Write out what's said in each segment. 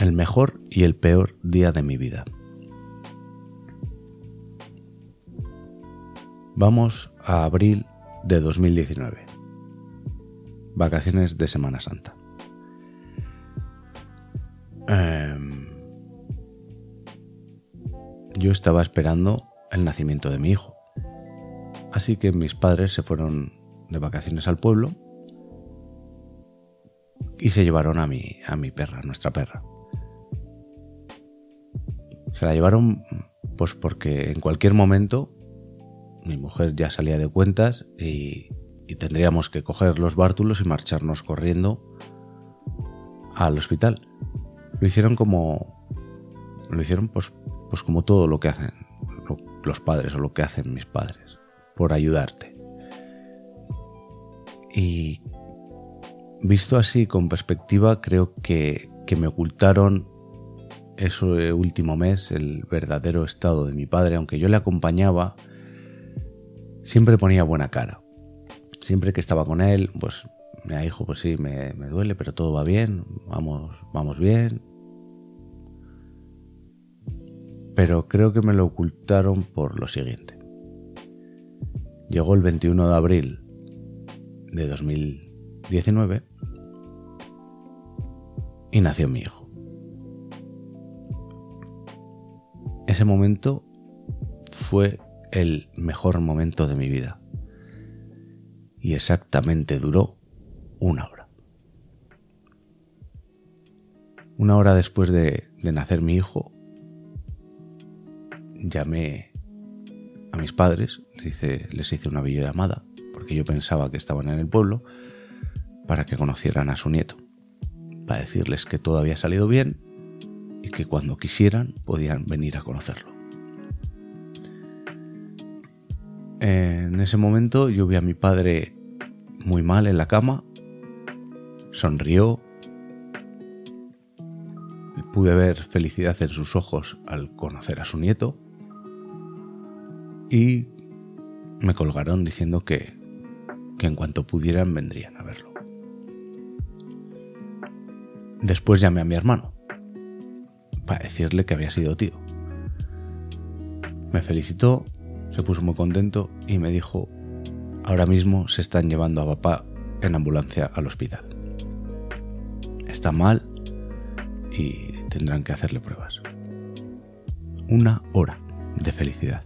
El mejor y el peor día de mi vida. Vamos a abril de 2019. Vacaciones de Semana Santa. Em, yo estaba esperando el nacimiento de mi hijo. Así que mis padres se fueron de vacaciones al pueblo y se llevaron a mi, a mi perra, nuestra perra. Se la llevaron pues porque en cualquier momento mi mujer ya salía de cuentas y, tendríamos que coger los bártulos y marcharnos corriendo al hospital. Lo hicieron como lo hicieron pues, pues como todo lo que hacen los padres o lo que hacen mis padres por ayudarte. Y visto así con perspectiva, creo que, que me ocultaron ese último mes el verdadero estado de mi padre, aunque yo le acompañaba, siempre ponía buena cara. Siempre que estaba con él, pues me dijo, pues sí, me, me, duele, pero todo va bien, vamos, vamos bien. Pero creo que me lo ocultaron por lo siguiente. Llegó el 21 de abril de 2019 y nació mi hijo. Ese momento fue el mejor momento de mi vida. Y exactamente duró una hora. Una hora después de, nacer mi hijo, llamé a mis padres, les hice, les hice una videollamada, porque yo pensaba que estaban en el pueblo, para que conocieran a su nieto, para decirles que todo había salido bien que cuando quisieran podían venir a conocerlo. En ese momento yo vi a mi padre muy mal en la cama, sonrió, pude ver felicidad en sus ojos al conocer a su nieto y me colgaron diciendo que, que en cuanto pudieran vendrían a verlo. Después llamé a mi hermano para decirle que había sido tío. Me felicitó se puso muy contento y me dijo, ahora mismo se están llevando a papá en ambulancia al hospital. Está mal y tendrán que hacerle pruebas. Una hora de felicidad.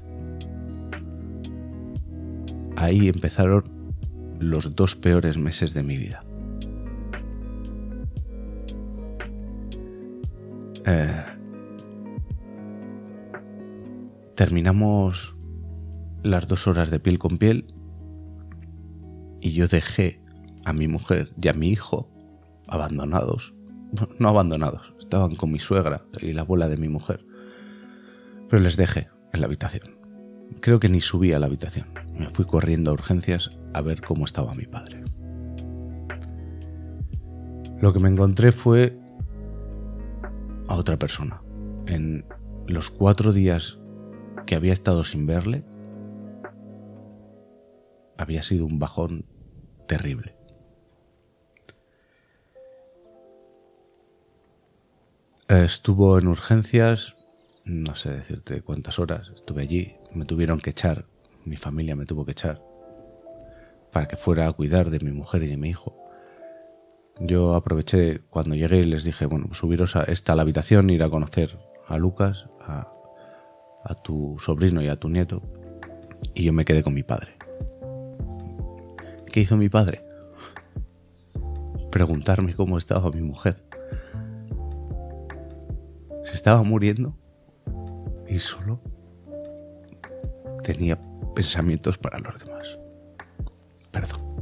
Ahí empezaron los dos peores meses de mi vida. Eh, terminamos las dos horas de piel con piel y yo dejé a mi mujer y a mi hijo abandonados. No abandonados, estaban con mi suegra y la abuela de mi mujer. Pero les dejé en la habitación. Creo que ni subí a la habitación. Me fui corriendo a urgencias a ver cómo estaba mi padre. Lo que me encontré fue a otra persona. En los cuatro días que había estado sin verle, había sido un bajón terrible. Estuvo en urgencias, no sé decirte cuántas horas, estuve allí, me tuvieron que echar, mi familia me tuvo que echar, para que fuera a cuidar de mi mujer y de mi hijo. Yo aproveché cuando llegué y les dije, bueno, subiros a esta la habitación, ir a conocer a Lucas, a, a tu sobrino y a tu nieto, y yo me quedé con mi padre. ¿Qué hizo mi padre? Preguntarme cómo estaba mi mujer. Se estaba muriendo y solo tenía pensamientos para los demás. Perdón.